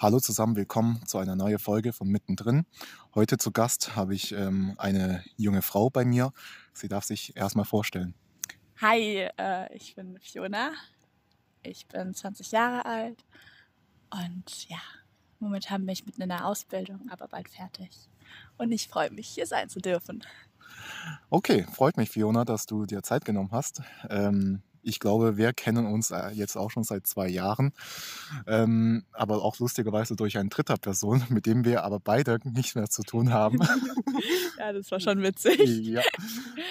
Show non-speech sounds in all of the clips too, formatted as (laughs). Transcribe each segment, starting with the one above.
Hallo zusammen, willkommen zu einer neuen Folge von Mittendrin. Heute zu Gast habe ich ähm, eine junge Frau bei mir. Sie darf sich erstmal vorstellen. Hi, äh, ich bin Fiona. Ich bin 20 Jahre alt und ja, momentan bin ich mitten in der Ausbildung, aber bald fertig. Und ich freue mich, hier sein zu dürfen. Okay, freut mich, Fiona, dass du dir Zeit genommen hast. Ähm, ich glaube, wir kennen uns äh, jetzt auch schon seit zwei Jahren, ähm, aber auch lustigerweise durch eine dritte Person, (laughs) mit dem wir aber beide nichts mehr zu tun haben. (laughs) ja, das war schon (laughs) witzig. ja,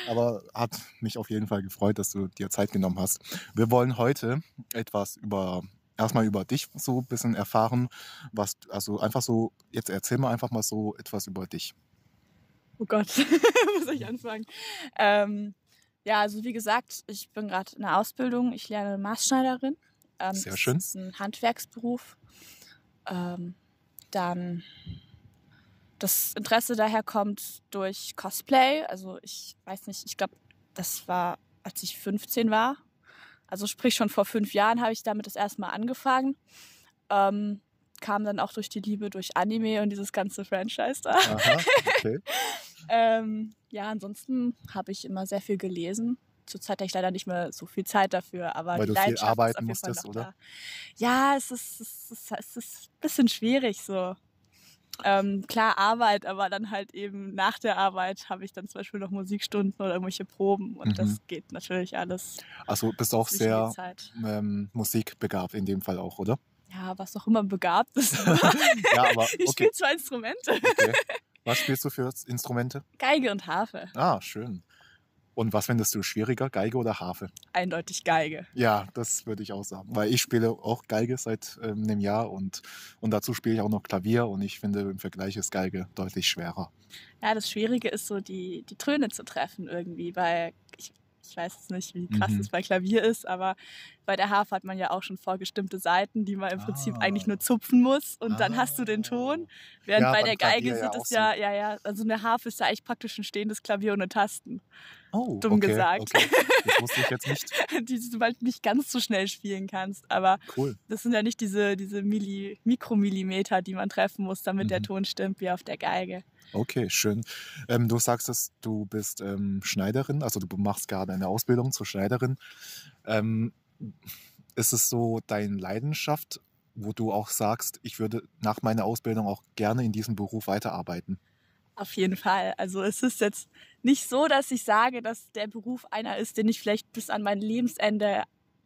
aber hat mich auf jeden Fall gefreut, dass du dir Zeit genommen hast. Wir wollen heute etwas über erstmal über dich so ein bisschen erfahren, was also einfach so jetzt erzähl mal einfach mal so etwas über dich. Oh Gott, muss ich anfangen? Ähm, ja, also wie gesagt, ich bin gerade in der Ausbildung. Ich lerne Maßschneiderin. Ähm, Sehr schön. Das ist ein Handwerksberuf. Ähm, dann das Interesse daher kommt durch Cosplay. Also ich weiß nicht, ich glaube, das war, als ich 15 war. Also sprich schon vor fünf Jahren habe ich damit das erste Mal angefangen. Ähm, kam dann auch durch die Liebe durch Anime und dieses ganze Franchise da. Aha, okay. (laughs) ähm, ja, ansonsten habe ich immer sehr viel gelesen. Zurzeit habe ich leider nicht mehr so viel Zeit dafür, aber Weil die du viel arbeiten musstest, oder? Da. Ja, es ist, es, ist, es ist ein bisschen schwierig so. Ähm, klar Arbeit, aber dann halt eben nach der Arbeit habe ich dann zum Beispiel noch Musikstunden oder irgendwelche Proben und mhm. das geht natürlich alles. Also bist du auch sehr ähm, musikbegabt in dem Fall auch, oder? Ja, was auch immer begabt ist. (laughs) ja, aber (laughs) okay. ich spiele zwei Instrumente. Okay. Was spielst du für Instrumente? Geige und Harfe. Ah, schön. Und was findest du schwieriger, Geige oder Harfe? Eindeutig Geige. Ja, das würde ich auch sagen. Weil ich spiele auch Geige seit ähm, einem Jahr und, und dazu spiele ich auch noch Klavier und ich finde im Vergleich ist Geige deutlich schwerer. Ja, das Schwierige ist so, die, die Töne zu treffen irgendwie, weil ich weiß jetzt nicht, wie krass mhm. es bei Klavier ist, aber bei der Harfe hat man ja auch schon vorgestimmte Seiten, die man im Prinzip ah. eigentlich nur zupfen muss und ah. dann hast du den Ton. Während ja, bei der Geige Klavier sieht es ja, ja, ja, also eine Harfe ist ja eigentlich praktisch ein stehendes Klavier ohne Tasten. Oh, Dumm okay, gesagt. Okay. Das wusste ich jetzt (laughs) nicht. die du bald nicht ganz so schnell spielen kannst. Aber cool. das sind ja nicht diese, diese Milli, Mikromillimeter, die man treffen muss, damit mhm. der Ton stimmt, wie auf der Geige. Okay, schön. Ähm, du sagst, dass du bist ähm, Schneiderin, also du machst gerade eine Ausbildung zur Schneiderin. Ähm, ist es so deine Leidenschaft, wo du auch sagst, ich würde nach meiner Ausbildung auch gerne in diesem Beruf weiterarbeiten? Auf jeden Fall. Also es ist jetzt nicht so, dass ich sage, dass der Beruf einer ist, den ich vielleicht bis an mein Lebensende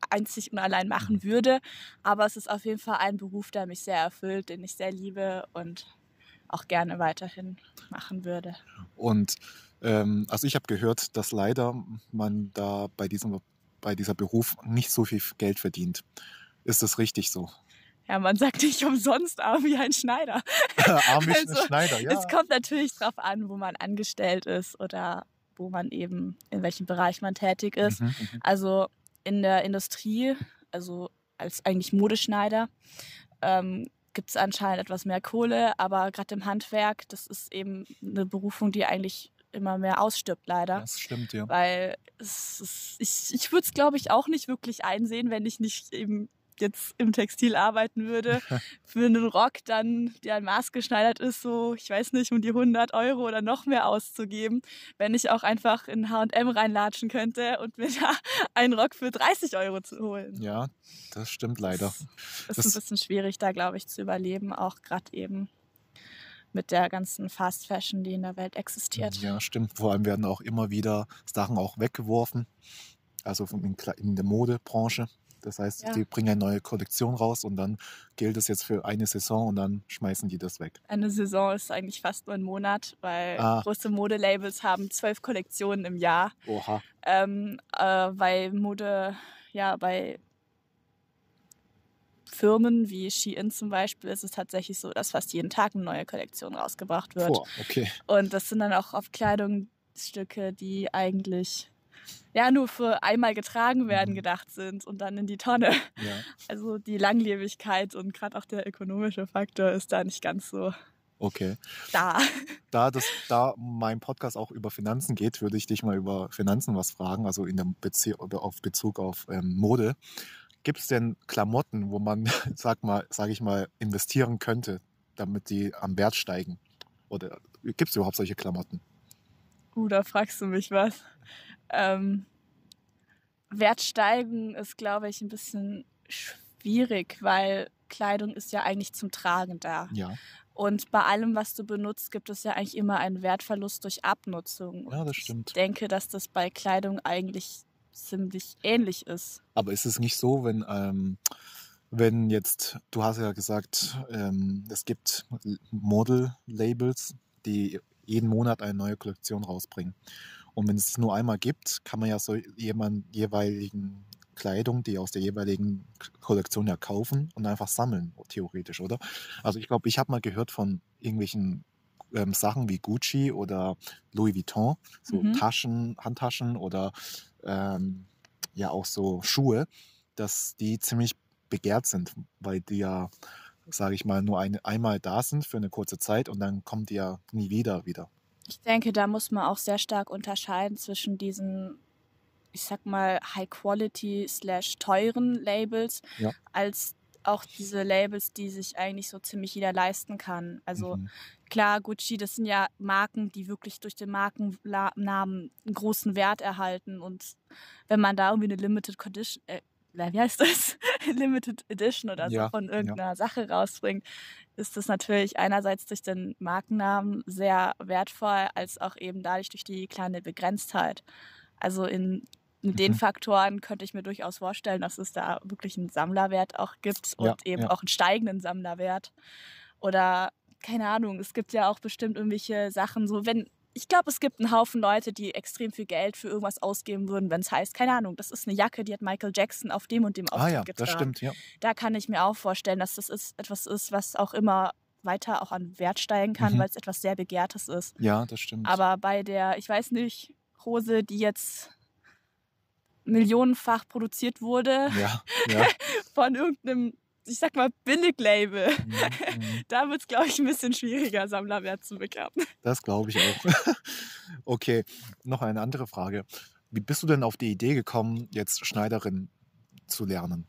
einzig und allein machen mhm. würde. Aber es ist auf jeden Fall ein Beruf, der mich sehr erfüllt, den ich sehr liebe und auch gerne weiterhin machen würde. Und ähm, also ich habe gehört, dass leider man da bei diesem bei dieser Beruf nicht so viel Geld verdient. Ist das richtig so? Ja, man sagt nicht umsonst arm wie ein Schneider. (laughs) arm wie also, ein Schneider, ja. Es kommt natürlich darauf an, wo man angestellt ist oder wo man eben, in welchem Bereich man tätig ist. Mhm, mhm. also in der Industrie, also als eigentlich Modeschneider, ähm, gibt es anscheinend etwas mehr Kohle, aber gerade im Handwerk, das ist eben eine Berufung, die eigentlich immer mehr ausstirbt, leider. Das stimmt, ja. Weil es ist, ich, ich würde es, glaube ich, auch nicht wirklich einsehen, wenn ich nicht eben jetzt im Textil arbeiten würde, (laughs) für einen Rock dann, der maßgeschneidert ist, so, ich weiß nicht, um die 100 Euro oder noch mehr auszugeben, wenn ich auch einfach in H&M reinlatschen könnte und mir (laughs) da einen Rock für 30 Euro zu holen. Ja, das stimmt leider. Das, das ist ein bisschen schwierig da, glaube ich, zu überleben, auch gerade eben mit der ganzen Fast Fashion, die in der Welt existiert. Ja, stimmt. Vor allem werden auch immer wieder Sachen auch weggeworfen, also in der Modebranche. Das heißt, ja. die bringen eine neue Kollektion raus und dann gilt es jetzt für eine Saison und dann schmeißen die das weg. Eine Saison ist eigentlich fast nur ein Monat, weil ah. große Modelabels haben zwölf Kollektionen im Jahr. Oha. Ähm, äh, bei Mode, ja, bei Firmen wie Shein zum Beispiel ist es tatsächlich so, dass fast jeden Tag eine neue Kollektion rausgebracht wird. Boah, okay. Und das sind dann auch oft Kleidungsstücke, die eigentlich ja nur für einmal getragen werden mhm. gedacht sind und dann in die Tonne. Ja. Also die Langlebigkeit und gerade auch der ökonomische Faktor ist da nicht ganz so Okay. Da. Da, das, da mein Podcast auch über Finanzen geht, würde ich dich mal über Finanzen was fragen, also in dem Bezie oder auf Bezug auf ähm, Mode. Gibt es denn Klamotten, wo man, (laughs) sag mal, sage ich mal, investieren könnte, damit die am Wert steigen? Oder gibt es überhaupt solche Klamotten? Uh, da fragst du mich was. Ähm, Wert steigen ist, glaube ich, ein bisschen schwierig, weil Kleidung ist ja eigentlich zum Tragen da. Ja. Und bei allem, was du benutzt, gibt es ja eigentlich immer einen Wertverlust durch Abnutzung. Ja, das Und stimmt. Ich denke, dass das bei Kleidung eigentlich ziemlich ähnlich ist. Aber ist es nicht so, wenn, ähm, wenn jetzt, du hast ja gesagt, ähm, es gibt Model-Labels, die jeden Monat eine neue Kollektion rausbringen. Und wenn es nur einmal gibt, kann man ja so jemand jeweiligen Kleidung, die aus der jeweiligen Kollektion ja kaufen und einfach sammeln, theoretisch, oder? Also ich glaube, ich habe mal gehört von irgendwelchen ähm, Sachen wie Gucci oder Louis Vuitton, so Mhm. Taschen, Handtaschen oder ähm, ja auch so Schuhe, dass die ziemlich begehrt sind, weil die ja, sage ich mal, nur eine, einmal da sind für eine kurze Zeit und dann kommen die ja nie wieder wieder. Ich denke, da muss man auch sehr stark unterscheiden zwischen diesen, ich sag mal, High-Quality slash teuren Labels, Ja. als auch diese Labels, die sich eigentlich so ziemlich jeder leisten kann. Also Mhm. klar, Gucci, das sind ja Marken, die wirklich durch den Markennamen einen großen Wert erhalten. Und wenn man da irgendwie eine Limited Condition, äh, wie heißt das? (laughs) Limited Edition oder so Ja, von ja. irgendeiner Sache rausbringt, ist das natürlich einerseits durch den Markennamen sehr wertvoll, als auch eben dadurch durch die kleine Begrenztheit. Also in, in den Mhm. Faktoren könnte ich mir durchaus vorstellen, dass es da wirklich einen Sammlerwert auch gibt und Ja, eben ja. auch einen steigenden Sammlerwert. Oder keine Ahnung, es gibt ja auch bestimmt irgendwelche Sachen, so wenn, ich glaube, es gibt einen Haufen Leute, die extrem viel Geld für irgendwas ausgeben würden, wenn es heißt, keine Ahnung, das ist eine Jacke, die hat Michael Jackson auf dem und dem Ah Auftritt ja, getragen. das stimmt, ja. Da kann ich mir auch vorstellen, dass das ist, etwas ist, was auch immer weiter auch an Wert steigen kann, Mhm. weil es etwas sehr Begehrtes ist. Ja, das stimmt. Aber bei der, ich weiß nicht, Hose, die jetzt millionenfach produziert wurde ja, ja. (laughs) von irgendeinem, ich sag mal, Billiglabel, Mhm, mhm. (laughs) da wird es, glaube ich, ein bisschen schwieriger, Sammlerwert zu bekommen. Das glaube ich auch. (laughs) okay, noch eine andere Frage. Wie bist du denn auf die Idee gekommen, jetzt Schneiderin zu lernen?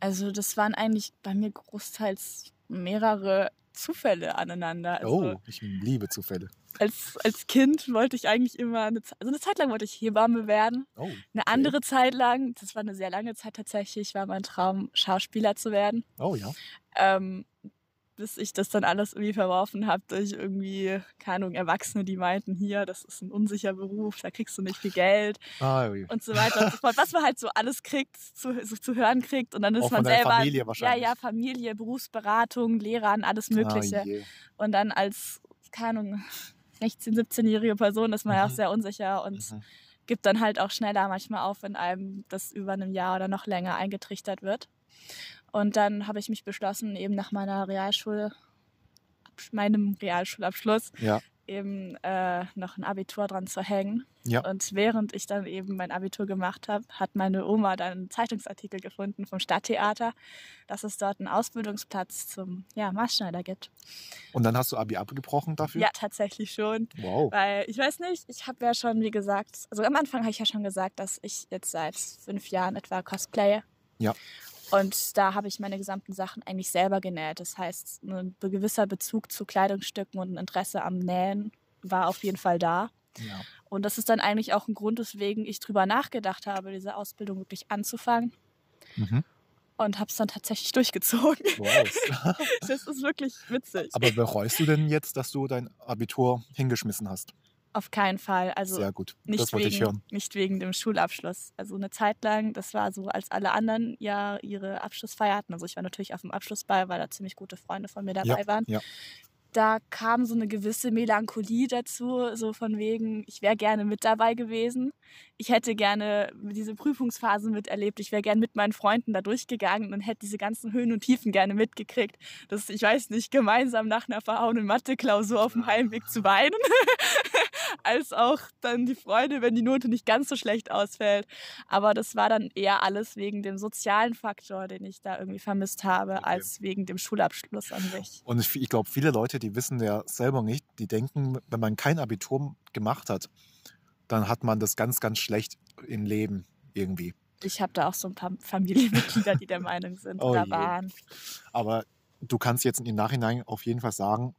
Also das waren eigentlich bei mir großteils mehrere Zufälle aneinander. Also Oh, ich liebe Zufälle. als, als Kind wollte ich eigentlich immer, eine, also eine Zeit lang wollte ich Hebamme werden. Oh, Eine andere Zeit lang, das war eine sehr lange Zeit tatsächlich, war mein Traum, Schauspieler zu werden. oh ja. Ähm, bis ich das dann alles irgendwie verworfen habe durch irgendwie, keine Ahnung, Erwachsene, die meinten, hier, das ist ein unsicherer Beruf, da kriegst du nicht viel Geld Ah, ui. und so weiter und so fort. Was man halt so alles kriegt, zu, so zu hören kriegt. Und dann ist Auch man selber. Familie ja, wahrscheinlich. ja, Familie, Berufsberatung, Lehrern, alles Mögliche. Ah. Und dann als, keine Ahnung, 16-, 17-jährige Person ist man ja auch Mhm. sehr unsicher und Mhm. gibt dann halt auch schneller manchmal auf, wenn einem das über einem Jahr oder noch länger eingetrichtert wird. Und dann habe ich mich beschlossen, eben nach meiner Realschule, meinem Realschulabschluss, Ja, eben äh, noch ein Abitur dran zu hängen. ja. Und während ich dann eben mein Abitur gemacht habe, hat meine Oma dann einen Zeitungsartikel gefunden vom Stadttheater, dass es dort einen Ausbildungsplatz zum ja, Maßschneider gibt. Und dann hast du Abi abgebrochen dafür? Ja, tatsächlich schon. Wow. Weil ich weiß nicht, ich habe ja schon, wie gesagt, also am Anfang habe ich ja schon gesagt, dass ich jetzt seit fünf Jahren etwa cosplaye. Ja. Und da habe ich meine gesamten Sachen eigentlich selber genäht. Das heißt, ein gewisser Bezug zu Kleidungsstücken und ein Interesse am Nähen war auf jeden Fall da. Ja. Und das ist dann eigentlich auch ein Grund, weswegen ich drüber nachgedacht habe, diese Ausbildung wirklich anzufangen. Mhm. Und habe es dann tatsächlich (laughs) durchgezogen. Wow. Das ist wirklich witzig. Aber bereust du denn jetzt, dass du dein Abitur hingeschmissen hast? Auf keinen Fall. Also Sehr gut. Nicht wegen, nicht wegen dem Schulabschluss. Also eine Zeit lang, das war so, als alle anderen ja ihre Abschlussfeier hatten. Also ich war natürlich auf dem Abschlussball, weil da ziemlich gute Freunde von mir dabei waren. ja. Da kam so eine gewisse Melancholie dazu, so von wegen, ich wäre gerne mit dabei gewesen. Ich hätte gerne diese Prüfungsphase miterlebt. Ich wäre gerne mit meinen Freunden da durchgegangen und hätte diese ganzen Höhen und Tiefen gerne mitgekriegt. Das, ich weiß nicht, gemeinsam nach einer verhauenen Mathe-Klausur auf dem Heimweg zu weinen (laughs) als auch dann die Freude, wenn die Note nicht ganz so schlecht ausfällt. Aber das war dann eher alles wegen dem sozialen Faktor, den ich da irgendwie vermisst habe, Okay. als wegen dem Schulabschluss an sich. Und ich, ich glaube, viele Leute, die wissen ja selber nicht, die denken, wenn man kein Abitur gemacht hat, dann hat man das ganz, ganz schlecht im Leben irgendwie. Ich habe da auch so ein paar Familienmitglieder, die der Meinung sind (laughs) Oh oder waren. Aber du kannst jetzt im Nachhinein auf jeden Fall sagen,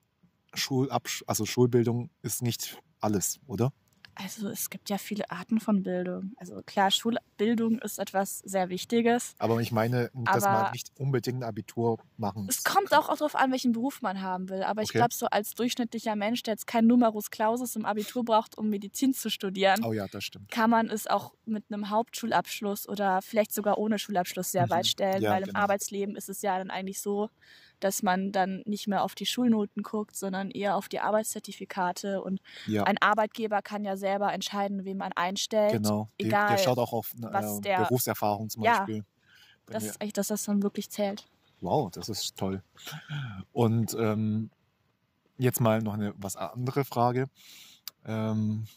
Schulabsch also Schulbildung ist nicht alles, oder? Also es gibt ja viele Arten von Bildung. Also klar, Schulbildung ist etwas sehr Wichtiges. Aber ich meine, dass man nicht unbedingt ein Abitur machen Es muss. kommt auch darauf an, welchen Beruf man haben will. Aber ich Okay. glaube, so als durchschnittlicher Mensch, der jetzt kein Numerus Clausus im Abitur braucht, um Medizin zu studieren, Oh ja, das stimmt. kann man es auch mit einem Hauptschulabschluss oder vielleicht sogar ohne Schulabschluss sehr Mhm. weit stellen, Ja, weil im genau. Arbeitsleben ist es ja dann eigentlich so, dass man dann nicht mehr auf die Schulnoten guckt, sondern eher auf die Arbeitszertifikate. Und Ja, ein Arbeitgeber kann ja selber entscheiden, wen man einstellt. genau. Egal, der schaut auch auf äh, der- Berufserfahrung zum Ja, Beispiel. Das ist eigentlich das, was dann wirklich zählt. Wow, das ist toll. Und ähm, jetzt mal noch eine was andere Frage. Ähm,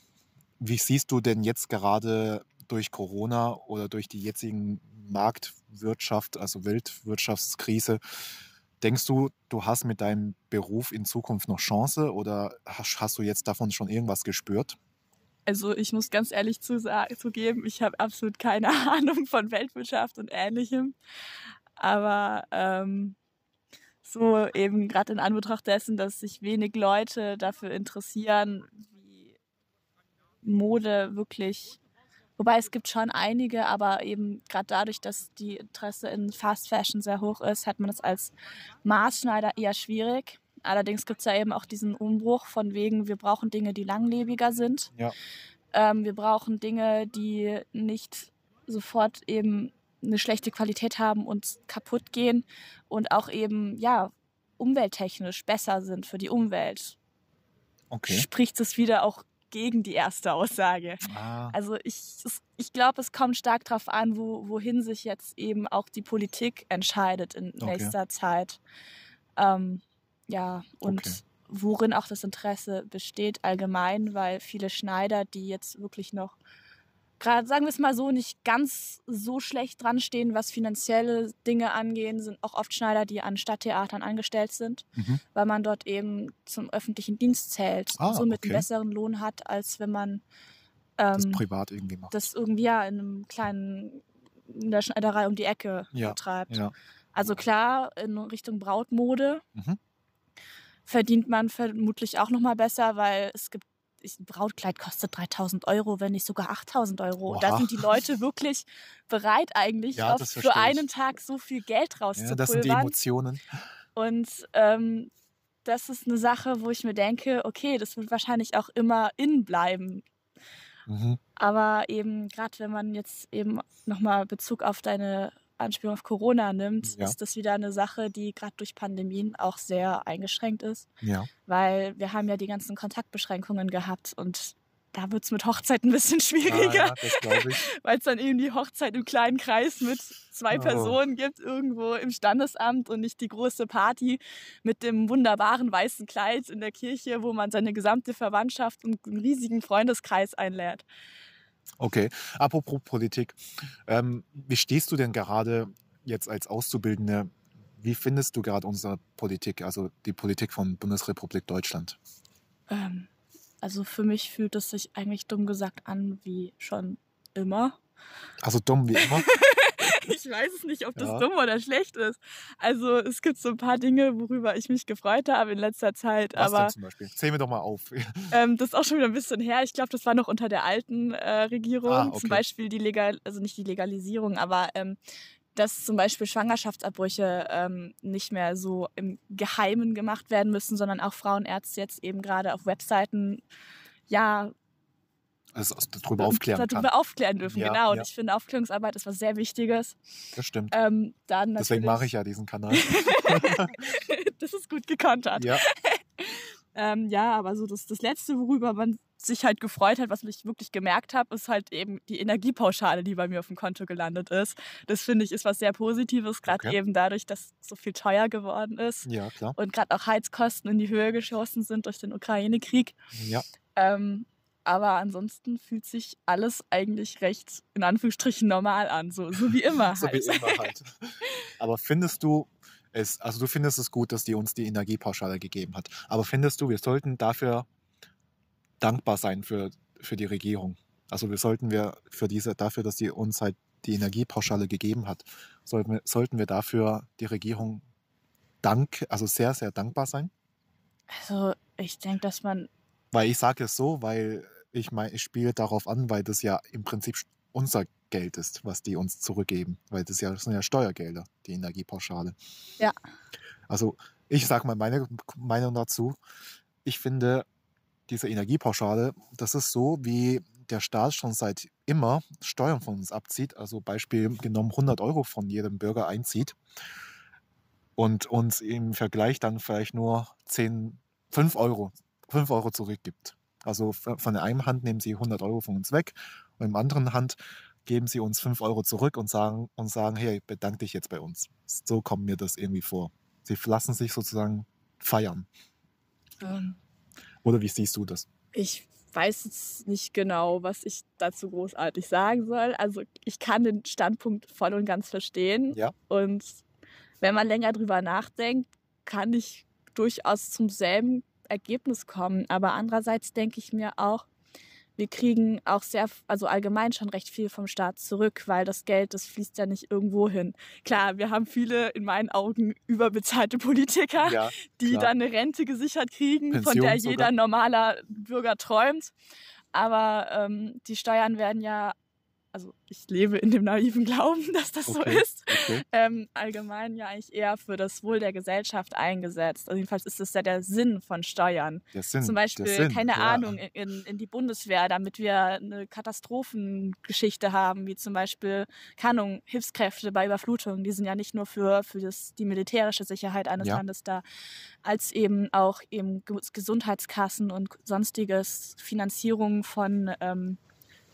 wie siehst du denn jetzt gerade durch Corona oder durch die jetzigen Marktwirtschaft, also Weltwirtschaftskrise, denkst du, du hast mit deinem Beruf in Zukunft noch Chance oder hast, hast du jetzt davon schon irgendwas gespürt? Also ich muss ganz ehrlich zu zugeben, ich habe absolut keine (laughs) Ahnung von Weltwirtschaft und Ähnlichem. Aber ähm, so eben gerade in Anbetracht dessen, dass sich wenig Leute dafür interessieren, wie Mode wirklich, wobei es gibt schon einige, aber eben gerade dadurch, dass die Interesse in Fast Fashion sehr hoch ist, hat man es als Maßschneider eher schwierig. Allerdings gibt es ja eben auch diesen Umbruch von wegen, wir brauchen Dinge, die langlebiger sind. Ja. Ähm, wir brauchen Dinge, die nicht sofort eben eine schlechte Qualität haben und kaputt gehen und auch eben, ja, umwelttechnisch besser sind für die Umwelt. Okay. Spricht es wieder auch gegen die erste Aussage. Ah, Also ich, ich glaube, es kommt stark darauf an, wo, wohin sich jetzt eben auch die Politik entscheidet in Okay. nächster Zeit. Ähm, ja, und Okay. worin auch das Interesse besteht allgemein, weil viele Schneider, die jetzt wirklich noch, gerade sagen wir es mal so, nicht ganz so schlecht dran stehen, was finanzielle Dinge angehen, sind auch oft Schneider, die an Stadttheatern angestellt sind, mhm. weil man dort eben zum öffentlichen Dienst zählt, Ah, somit okay. einen besseren Lohn hat, als wenn man das ähm, privat irgendwie macht. das irgendwie ja in einem kleinen, in der Schneiderei um die Ecke Ja, betreibt. ja. Also klar, in Richtung Brautmode Mhm. verdient man vermutlich auch nochmal besser, weil es gibt, ich- ein Brautkleid kostet 3000 Euro, wenn nicht sogar 8000 Euro. Da Oha. sind die Leute wirklich bereit eigentlich Ja, auf, für einen Tag so viel Geld ja, das sind die rauszupulvern. Emotionen. Und ähm, das ist eine Sache, wo ich mir denke, okay, das wird wahrscheinlich auch immer in bleiben. Mhm. Aber eben, gerade wenn man jetzt eben nochmal Bezug auf deine Anspielung auf Corona nimmt, Ja. ist das wieder eine Sache, die gerade durch Pandemien auch sehr eingeschränkt ist. Ja. Weil wir haben ja die ganzen Kontaktbeschränkungen gehabt und da wird es mit Hochzeit ein bisschen (laughs) schwieriger, ja, weil es dann eben die Hochzeit im kleinen Kreis mit zwei Oh. Personen gibt, irgendwo im Standesamt und nicht die große Party mit dem wunderbaren weißen Kleid in der Kirche, wo man seine gesamte Verwandtschaft und einen riesigen Freundeskreis einlädt. Okay, apropos Politik. Ähm, wie stehst du denn gerade jetzt als Auszubildende? Wie findest du gerade unsere Politik, also die Politik von Bundesrepublik Deutschland? Ähm, also für mich fühlt es sich eigentlich dumm gesagt an wie schon immer. Also dumm wie immer. (laughs) (laughs) Ich weiß es nicht, ob das Ja. dumm oder schlecht ist. Also es gibt so ein paar Dinge, worüber ich mich gefreut habe in letzter Zeit. Was aber denn zum Beispiel? Zähl mir doch mal auf. (laughs) ähm, das ist auch schon wieder ein bisschen her. Ich glaube, das war noch unter der alten äh, Regierung. Ah, okay. Zum Beispiel die Legal, also nicht die Legalisierung, aber ähm, dass zum Beispiel Schwangerschaftsabbrüche ähm, nicht mehr so im Geheimen gemacht werden müssen, sondern auch Frauenärzte jetzt eben gerade auf Webseiten ja Also (laughs) darüber aufklären darüber kann. aufklären dürfen. Ja, genau. Und ja. ich finde, Aufklärungsarbeit ist was sehr Wichtiges. Das stimmt. Ähm, dann Deswegen mache ich ja diesen Kanal. (laughs) das ist gut gekontert. ja, (laughs) Ähm, ja, aber so das, das Letzte, worüber man sich halt gefreut hat, was ich wirklich gemerkt habe, ist halt eben die Energiepauschale, die bei mir auf dem Konto gelandet ist. Das finde ich ist was sehr Positives, gerade Okay. eben dadurch, dass so viel teuer geworden ist ja, klar. und gerade auch Heizkosten in die Höhe geschossen sind durch den Ukraine-Krieg. Ja, Ähm, aber ansonsten fühlt sich alles eigentlich recht in Anführungsstrichen normal an, so, so wie immer (laughs) so halt. wie immer halt. Aber findest du es, also du findest es gut, dass die uns die Energiepauschale gegeben hat. Aber findest du, wir sollten dafür dankbar sein für, für die Regierung? Also wir sollten wir für diese, dafür, dass die uns halt die Energiepauschale gegeben hat, sollten wir, sollten wir dafür die Regierung dank, also sehr, sehr dankbar sein? Also ich denke, dass man. Weil ich sage es so, weil ich meine, ich spiele darauf an, weil das ja im Prinzip unser Geld ist, was die uns zurückgeben. Weil das, ja, das sind ja Steuergelder, die Energiepauschale. Ja. Also ich sage mal meine Meinung dazu. Ich finde, diese Energiepauschale, das ist so, wie der Staat schon seit immer Steuern von uns abzieht. Also Beispiel genommen 100 Euro von jedem Bürger einzieht und uns im Vergleich dann vielleicht nur 10, 5 Euro, 5 Euro zurückgibt. Also von der einen Hand nehmen sie 100 Euro von uns weg und in der anderen Hand geben sie uns 5 Euro zurück und sagen, und sagen, hey, bedank dich jetzt bei uns. So kommt mir das irgendwie vor. Sie lassen sich sozusagen feiern. Ähm, Oder wie siehst du das? ich weiß jetzt nicht genau, was ich dazu großartig sagen soll. Also ich kann den Standpunkt voll und ganz verstehen. Ja. Und wenn man länger drüber nachdenkt, kann ich durchaus zum selben Ergebnis kommen. Aber andererseits denke ich mir auch, wir kriegen auch sehr, also allgemein schon recht viel vom Staat zurück, weil das Geld, das fließt ja nicht irgendwo hin. Klar, wir haben viele in meinen Augen überbezahlte Politiker, Ja, die klar. dann eine Rente gesichert kriegen, von Pension der sogar. jeder normaler Bürger träumt. Aber ähm, die Steuern werden ja, also ich lebe in dem naiven Glauben, (laughs) dass das so Okay. ist, okay. ähm, allgemein ja eigentlich eher für das Wohl der Gesellschaft eingesetzt. Also jedenfalls ist das ja der Sinn von Steuern. Der Sinn, Zum Beispiel, Sinn, keine ja. Ahnung, in, in die Bundeswehr, damit wir eine Katastrophengeschichte haben, wie zum Beispiel, keine Ahnung, Hilfskräfte bei Überflutungen, die sind ja nicht nur für, für das, die militärische Sicherheit eines Ja. Landes da, als eben auch eben Ge- Gesundheitskassen und sonstiges Finanzierung von ähm,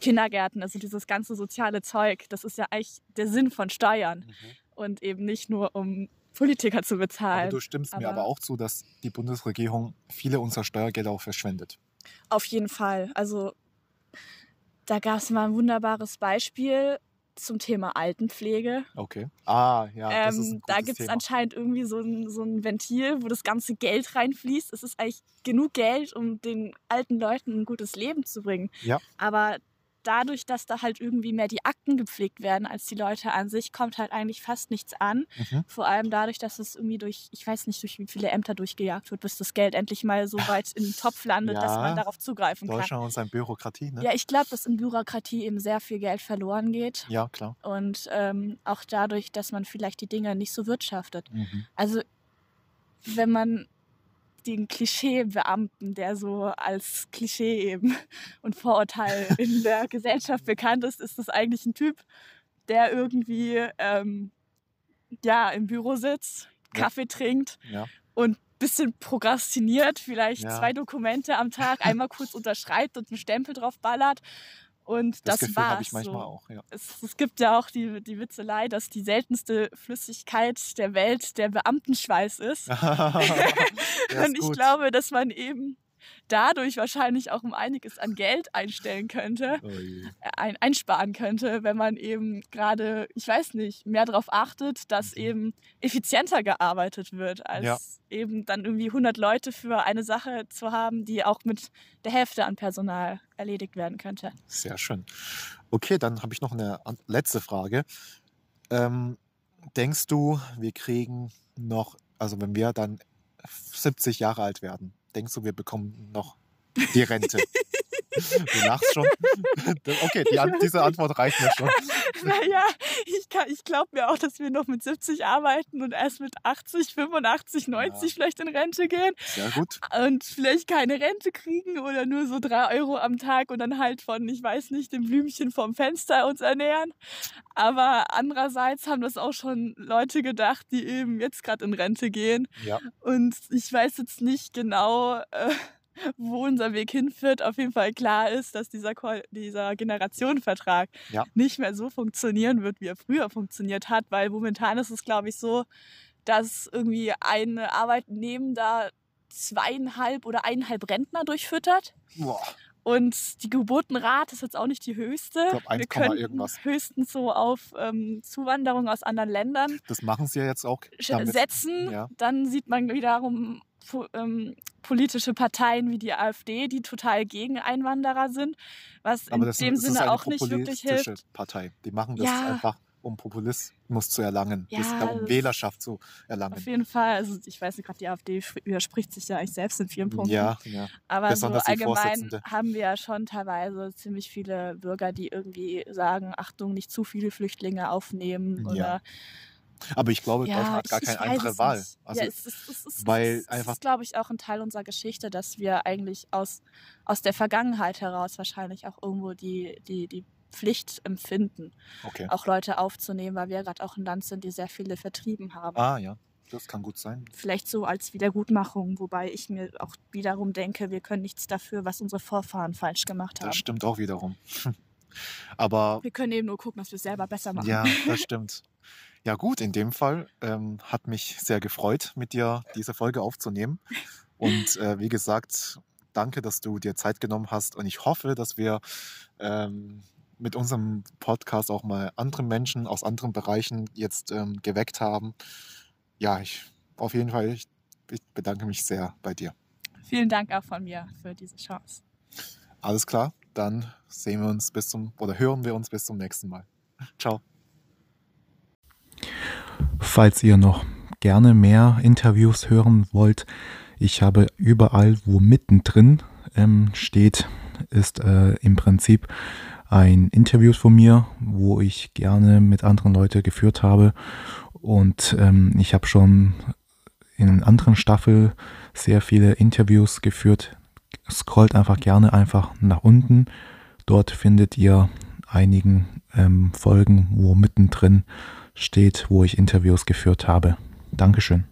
Kindergärten, also dieses ganze soziale Zeug, das ist ja eigentlich der Sinn von Steuern Mhm. und eben nicht nur um Politiker zu bezahlen. Aber du stimmst mir aber- aber auch zu, dass die Bundesregierung viele unserer Steuergelder auch verschwendet. Auf jeden Fall. Also da gab es mal ein wunderbares Beispiel zum Thema Altenpflege. Okay. Ah, ja, das ist ein ähm, da gibt es anscheinend irgendwie so ein, so ein Ventil, wo das ganze Geld reinfließt. Es ist eigentlich genug Geld, um den alten Leuten ein gutes Leben zu bringen. Ja. Aber dadurch, dass da halt irgendwie mehr die Akten gepflegt werden als die Leute an sich, kommt halt eigentlich fast nichts an. Mhm. Vor allem dadurch, dass es irgendwie durch, ich weiß nicht, durch wie viele Ämter durchgejagt wird, bis das Geld endlich mal so weit in den Topf landet, dass Ja, man darauf zugreifen kann. Deutschland und seine Bürokratie, ne? Ja, ich glaube, dass in Bürokratie eben sehr viel Geld verloren geht. Ja, klar. Und ähm, auch dadurch, dass man vielleicht die Dinge nicht so wirtschaftet. Mhm. Also, wenn man den Klischee-Beamten, der so als Klischee eben (laughs) und Vorurteil in der (laughs) Gesellschaft bekannt ist, ist das eigentlich ein Typ, der irgendwie ähm, ja, im Büro sitzt, Ja. Kaffee trinkt Ja. und ein bisschen prokrastiniert, vielleicht Ja. zwei Dokumente am Tag, einmal kurz unterschreibt und einen Stempel drauf ballert. Und Das, das, Gefühl habe ich manchmal so. auch, ja. Es, es gibt ja auch die, die Witzelei, dass die seltenste Flüssigkeit der Welt der Beamtenschweiß ist (laughs) (laughs) und ich gut. glaube, dass man eben dadurch wahrscheinlich auch um einiges an Geld einstellen könnte, Oh äh, ein, einsparen könnte, wenn man eben gerade, ich weiß nicht, mehr darauf achtet, dass Mhm. eben effizienter gearbeitet wird, als Ja. eben dann irgendwie 100 Leute für eine Sache zu haben, die auch mit der Hälfte an Personal erledigt werden könnte. Sehr schön. Okay, dann habe ich noch eine letzte Frage. Ähm, denkst du, wir kriegen noch, also wenn wir dann 70 Jahre alt werden, denkst du, wir bekommen noch die Rente? (laughs) (laughs) du lachst schon. (laughs) Okay, die, An- diese Antwort reicht mir schon. (laughs) Naja, ich, kann- ich glaube mir auch, dass wir noch mit 70 arbeiten und erst mit 80, 85, 90 vielleicht in Rente gehen Sehr gut. und vielleicht keine Rente kriegen oder nur so drei Euro am Tag und dann halt von, ich weiß nicht, dem Blümchen vom Fenster uns ernähren. Aber andererseits haben das auch schon Leute gedacht, die eben jetzt gerade in Rente gehen. Ja. Und ich weiß jetzt nicht genau, äh, wo unser Weg hinführt. Auf jeden Fall klar ist, dass dieser, Ko dieser Generationenvertrag Ja. nicht mehr so funktionieren wird, wie er früher funktioniert hat, weil momentan ist es, glaube ich, so, dass irgendwie ein Arbeitnehmer zweieinhalb oder eineinhalb Rentner durchfüttert. Boah, Und die Geburtenrate ist jetzt auch nicht die höchste. Ich glaub, 1, Wir irgendwas. höchstens so auf ähm, Zuwanderung aus anderen Ländern das machen sie ja jetzt auch. damit- setzen. ja. Dann sieht man wiederum ähm, politische Parteien wie die AfD, die total gegen Einwanderer sind, was Aber in dem ist Sinne eine auch nicht wirklich hilft. Partei. Die machen das Ja. einfach, um Populismus zu erlangen, Ja, das, um das- Wählerschaft zu Auf erlangen. jeden Fall, also ich weiß nicht, gerade die AfD sp- widerspricht sich ja eigentlich selbst in vielen Punkten. Ja, ja. Aber so besonders allgemein haben wir ja schon teilweise ziemlich viele Bürger, die irgendwie sagen, Achtung, nicht zu viele Flüchtlinge aufnehmen Ja. oder Aber ich glaube, ja, Deutschland hat gar keine andere Wahl. Also, ja, es ist, es weil es ist, einfach- ist glaube ich, auch ein Teil unserer Geschichte, dass wir eigentlich aus, aus der Vergangenheit heraus wahrscheinlich auch irgendwo die, die, die Pflicht empfinden, okay. auch Leute aufzunehmen, weil wir gerade auch ein Land sind, die sehr viele vertrieben haben. Ah, ja. Das kann gut sein. Vielleicht so als Wiedergutmachung, wobei ich mir auch wiederum denke, wir können nichts dafür, was unsere Vorfahren falsch gemacht haben. Das stimmt auch wiederum. (laughs) Aber Wir können eben nur gucken, dass wir es selber besser machen. ja, (laughs) das stimmt. Ja gut, in dem Fall ähm, hat mich sehr gefreut, mit dir diese Folge aufzunehmen. Und äh, wie gesagt, danke, dass du dir Zeit genommen hast. Und ich hoffe, dass wir ähm, mit unserem Podcast auch mal andere Menschen aus anderen Bereichen jetzt ähm, geweckt haben. Ja, ich auf jeden Fall, ich, ich bedanke mich sehr bei dir. Vielen Dank auch von mir für diese Chance. Alles klar, dann sehen wir uns bis zum oder hören wir uns bis zum nächsten Mal. Ciao. Falls ihr noch gerne mehr Interviews hören wollt, ich habe überall, wo mittendrin ähm, steht, ist äh, im Prinzip ein Interview von mir, wo ich gerne mit anderen Leuten geführt habe. Und ähm, ich habe schon in anderen Staffel sehr viele Interviews geführt. Scrollt einfach gerne einfach nach unten. Dort findet ihr einigen ähm, Folgen, wo mittendrin steht, wo ich Interviews geführt habe. Dankeschön.